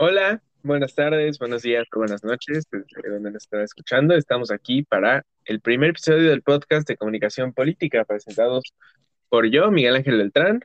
Hola, buenas tardes, buenos días o buenas noches, desde donde nos están escuchando. Estamos aquí para el primer episodio del podcast de comunicación política, presentados por yo, Miguel Ángel Beltrán.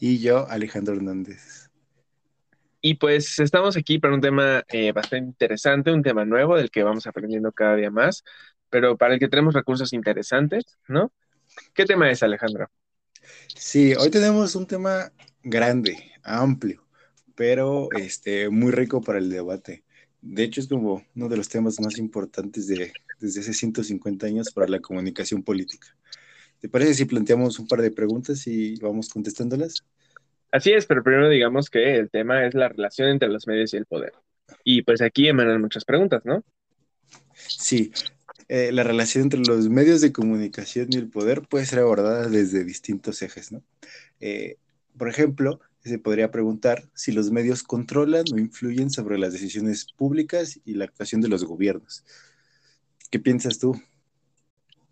Y yo, Alejandro Hernández. Y pues estamos aquí para un tema eh, bastante interesante, un tema nuevo del que vamos aprendiendo cada día más, pero para el que tenemos recursos interesantes, ¿no? ¿Qué tema es, Alejandro? Sí, hoy tenemos un tema grande, amplio pero este, muy rico para el debate. De hecho, es como uno de los temas más importantes de, desde hace 150 años para la comunicación política. ¿Te parece si planteamos un par de preguntas y vamos contestándolas? Así es, pero primero digamos que el tema es la relación entre los medios y el poder. Y pues aquí emanan muchas preguntas, ¿no? Sí, eh, la relación entre los medios de comunicación y el poder puede ser abordada desde distintos ejes, ¿no? Eh, por ejemplo, se podría preguntar si los medios controlan o influyen sobre las decisiones públicas y la actuación de los gobiernos. ¿Qué piensas tú?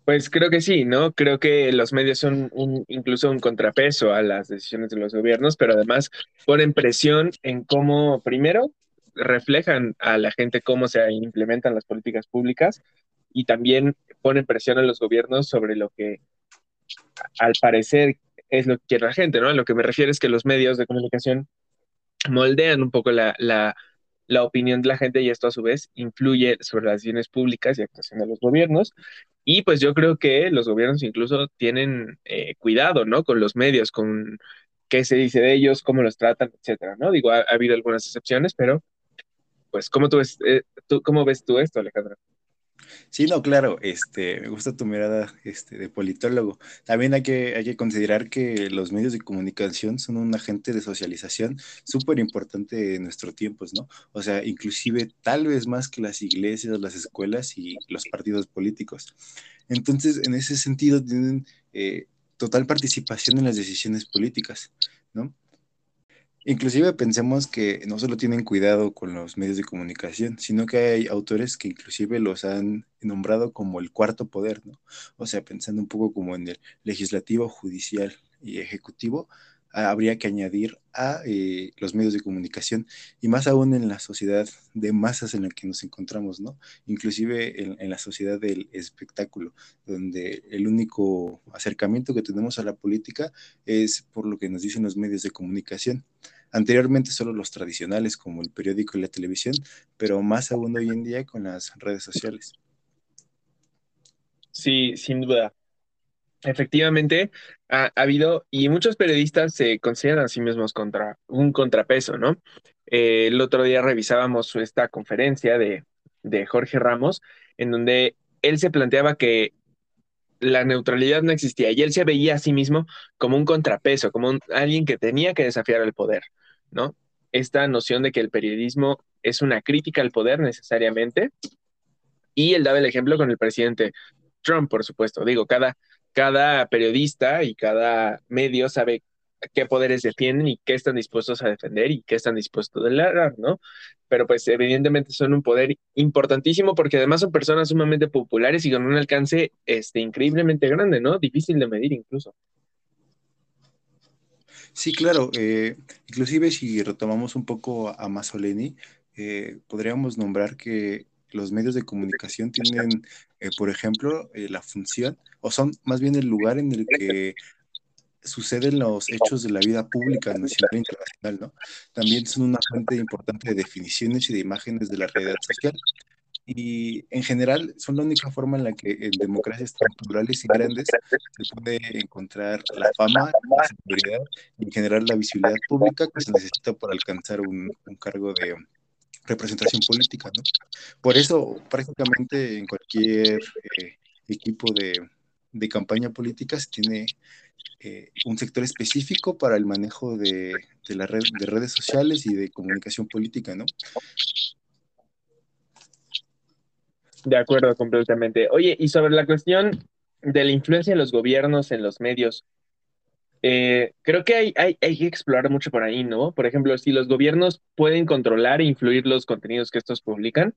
Pues creo que sí, ¿no? Creo que los medios son incluso un contrapeso a las decisiones de los gobiernos, pero además ponen presión en cómo, primero, reflejan a la gente cómo se implementan las políticas públicas y también ponen presión a los gobiernos sobre lo que al parecer es lo que quiere la gente, ¿no? A lo que me refiero es que los medios de comunicación moldean un poco la, opinión de la gente y esto a su vez influye sobre las decisiones públicas y actuación de los gobiernos. Y pues yo creo que los gobiernos incluso tienen eh, cuidado, ¿no? Con los medios, con qué se dice de ellos, cómo los tratan, etcétera, ¿no? Digo, ha, habido algunas excepciones, pero pues, ¿cómo, tú ves, eh, tú, ¿cómo ves tú esto, Alejandra? Sí, no, claro, este, me gusta tu mirada este, de politólogo. También hay que, hay que considerar que los medios de comunicación son un agente de socialización súper importante en nuestros tiempos, ¿no? O sea, inclusive tal vez más que las iglesias, las escuelas y los partidos políticos. Entonces, en ese sentido, tienen eh, total participación en las decisiones políticas, ¿no? Inclusive pensemos que no solo tienen cuidado con los medios de comunicación, sino que hay autores que inclusive los han nombrado como el cuarto poder, ¿no? O sea, pensando un poco como en el legislativo, judicial y ejecutivo, habría que añadir a eh, los medios de comunicación y más aún en la sociedad de masas en la que nos encontramos, ¿no? Inclusive en, en, la sociedad del espectáculo, donde el único acercamiento que tenemos a la política es por lo que nos dicen los medios de comunicación. Anteriormente solo los tradicionales como el periódico y la televisión, pero más aún hoy en día con las redes sociales. Sí, sin duda. Efectivamente, ha, habido, y muchos periodistas se consideran a sí mismos contra un contrapeso, ¿no? Eh, el otro día revisábamos esta conferencia de, de Jorge Ramos, en donde él se planteaba que la neutralidad no existía y él se veía a sí mismo como un contrapeso, como alguien que tenía que desafiar el poder. Esta noción de que el periodismo es una crítica al poder necesariamente. Y él daba el ejemplo con el presidente Trump, por supuesto. Digo, cada, cada periodista y cada medio sabe qué poderes defienden y qué están dispuestos a defender y qué están dispuestos a tolerar, ¿no? Pero pues evidentemente son un poder importantísimo porque además son personas sumamente populares y con un alcance este, increíblemente grande, ¿no? Difícil de medir incluso. Sí, claro. Eh, inclusive si retomamos un poco a Masoleni, eh, podríamos nombrar que los medios de comunicación tienen, eh, por ejemplo, la función, o son más bien el lugar en el que suceden los hechos de la vida pública nacional e internacional, ¿no? También son una fuente importante de definiciones y de imágenes de la realidad social y en general son la única forma en la que en democracias tan y grandes se puede encontrar la fama, la seguridad y en general la visibilidad pública que se necesita para alcanzar un, cargo de representación política. ¿no? Por eso prácticamente en cualquier eh, equipo de, de, campaña política se tiene eh, un sector específico para el manejo de, de, la red, de redes sociales y de comunicación política, ¿no? De acuerdo, completamente. Oye, y sobre la cuestión de la influencia de los gobiernos en los medios, eh, creo que hay, hay, hay, que explorar mucho por ahí, ¿no? Por ejemplo, si los gobiernos pueden controlar e influir los contenidos que estos publican,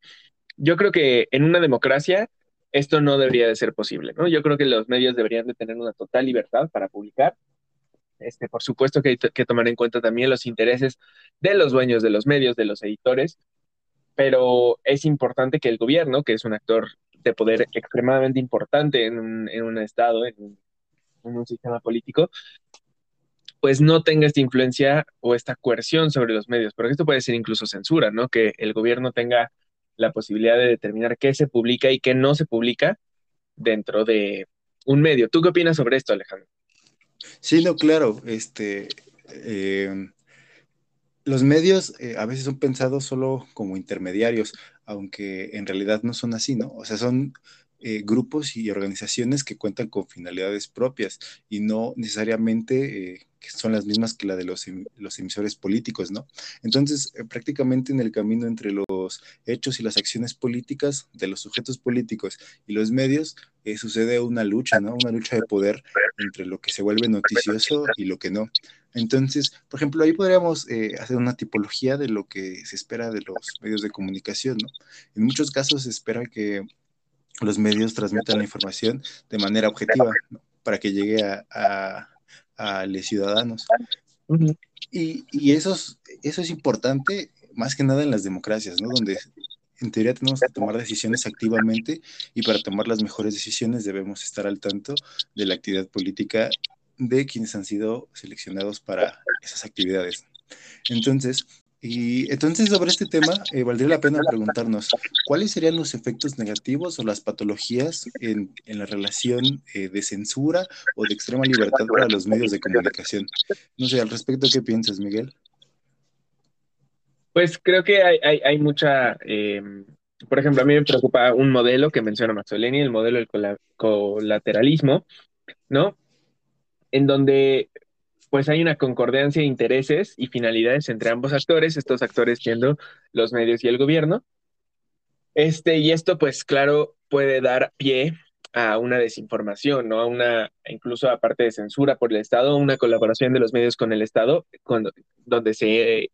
yo creo que en una democracia esto no debería de ser posible, ¿no? Yo creo que los medios deberían de tener una total libertad para publicar Este, por supuesto que hay que tomar en cuenta también los intereses de los dueños de los medios, de los editores, pero es importante que el gobierno, que es un actor de poder extremadamente importante en un, estado, en un, en un sistema político, pues no tenga esta influencia o esta coerción sobre los medios, porque esto puede ser incluso censura, ¿no? Que el gobierno tenga la posibilidad de determinar qué se publica y qué no se publica dentro de un medio. ¿Tú qué opinas sobre esto, Alejandro? Sí, no, claro. Este, eh, los medios eh, a veces son pensados solo como intermediarios, aunque en realidad no son así, ¿no? O sea, son eh, grupos y organizaciones que cuentan con finalidades propias y no necesariamente que son las mismas que la de los, em, los emisores políticos, ¿no? Entonces, prácticamente en el camino entre los hechos y las acciones políticas de los sujetos políticos y los medios, sucede una lucha, ¿no? Una lucha de poder entre lo que se vuelve noticioso y lo que no. Entonces, por ejemplo, ahí podríamos eh, hacer una tipología de lo que se espera de los medios de comunicación, ¿no? En muchos casos se espera que los medios transmitan la información de manera objetiva, ¿no? para que llegue a, a, los ciudadanos. Y, y eso, es, eso es importante más que nada en las democracias, ¿no? Donde en teoría tenemos que tomar decisiones activamente y para tomar las mejores decisiones debemos estar al tanto de la actividad política de quienes han sido seleccionados para esas actividades. Entonces, y entonces sobre este tema, eh, valdría la pena preguntarnos, ¿cuáles serían los efectos negativos o las patologías en, la relación eh, de censura o de extrema libertad para los medios de comunicación? No sé, al respecto, ¿qué piensas, Miguel? Pues creo que hay, hay, mucha, eh, por ejemplo, a mí me preocupa un modelo que menciona Mazzoleni, el modelo del colateralismo, ¿no? En donde pues hay una concordancia de intereses y finalidades entre ambos actores, estos actores siendo los medios y el gobierno. Este, y esto, pues claro, puede dar pie a una desinformación, ¿no? A una, incluso aparte de censura por el Estado, una colaboración de los medios con el Estado, cuando, donde se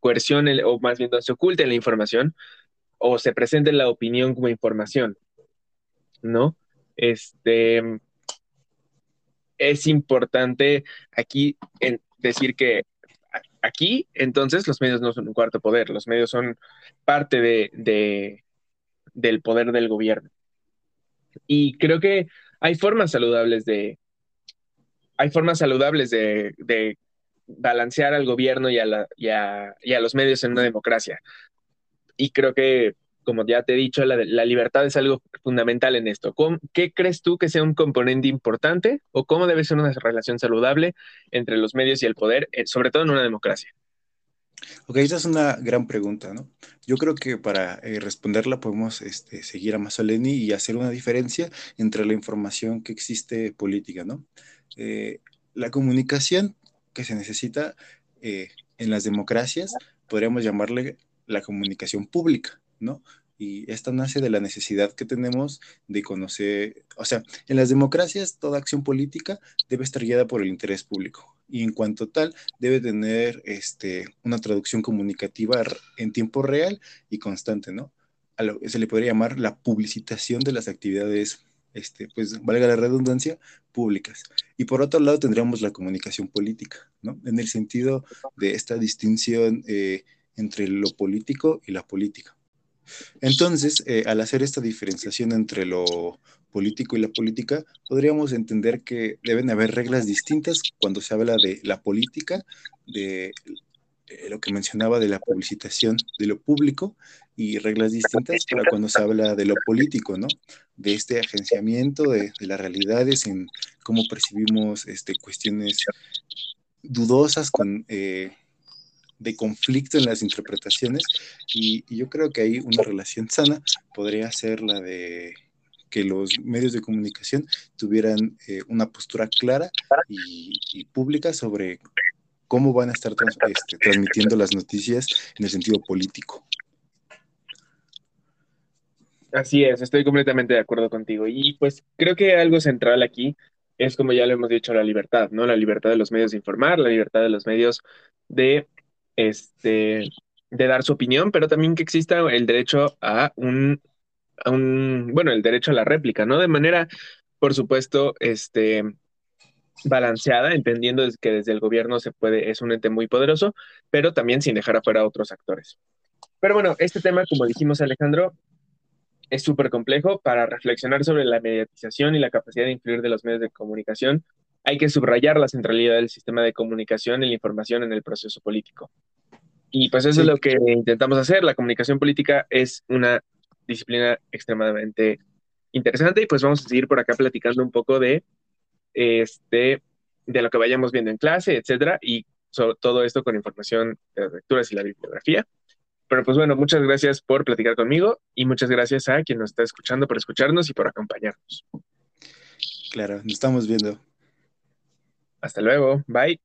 coerción o más bien donde se oculte la información o se presente la opinión como información, ¿no? Este, es importante aquí decir que aquí entonces los medios no son un cuarto poder, los medios son parte de, del poder del gobierno. Y creo que hay formas saludables de, hay formas saludables de, balancear al gobierno y a, la, y a, los medios en una democracia. Y creo que, como ya te he dicho, la, libertad es algo fundamental en esto. ¿Qué crees tú que sea un componente importante o cómo debe ser una relación saludable entre los medios y el poder, eh, sobre todo en una democracia? Ok, esa es una gran pregunta, ¿no? Yo creo que para eh, responderla podemos este, seguir a Masoleni y hacer una diferencia entre la información que existe política, ¿no? Eh, la comunicación que se necesita en las democracias, podríamos llamarle la comunicación pública, ¿no? Y esta nace de la necesidad que tenemos de conocer, o sea, en las democracias toda acción política debe estar guiada por el interés público y en cuanto tal debe tener este, una traducción comunicativa en tiempo real y constante, ¿no? A lo, se le podría llamar la publicitación de las actividades este, pues valga la redundancia, públicas. Y por otro lado tendríamos la comunicación política, ¿no? En el sentido de esta distinción eh, entre lo político y la política. Entonces, eh, al hacer esta diferenciación entre lo político y la política, podríamos entender que deben haber reglas distintas cuando se habla de la política, de eh, lo que mencionaba de la publicitación de lo público y reglas distintas para cuando se habla de lo político, ¿no? De este agenciamiento de, las realidades en cómo percibimos este, cuestiones dudosas con, eh, de conflicto en las interpretaciones y, yo creo que ahí una relación sana podría ser la de que los medios de comunicación tuvieran eh, una postura clara y, pública sobre cómo van a estar este, transmitiendo las noticias en el sentido político. Así es, estoy completamente de acuerdo contigo. Y pues creo que algo central aquí es, como ya lo hemos dicho, la libertad, ¿no? La libertad de los medios de informar, la libertad de los medios de, este, de dar su opinión, pero también que exista el derecho a un, a un, bueno, el derecho a la réplica, ¿no? De manera, por supuesto, este, balanceada, entendiendo que desde el gobierno se puede, es un ente muy poderoso, pero también sin dejar afuera a otros actores. Pero bueno, este tema, como dijimos Alejandro, es súper complejo. Para reflexionar sobre la mediatización y la capacidad de influir de los medios de comunicación, hay que subrayar la centralidad del sistema de comunicación y la información en el proceso político. Y pues eso es lo que intentamos hacer. La comunicación política es una disciplina extremadamente interesante y pues vamos a seguir por acá platicando un poco de este de lo que vayamos viendo en clase, etcétera, y sobre todo esto con información de las lecturas y la bibliografía. Pero pues bueno, muchas gracias por platicar conmigo y muchas gracias a quien nos está escuchando por escucharnos y por acompañarnos. Claro, nos estamos viendo. Hasta luego, bye.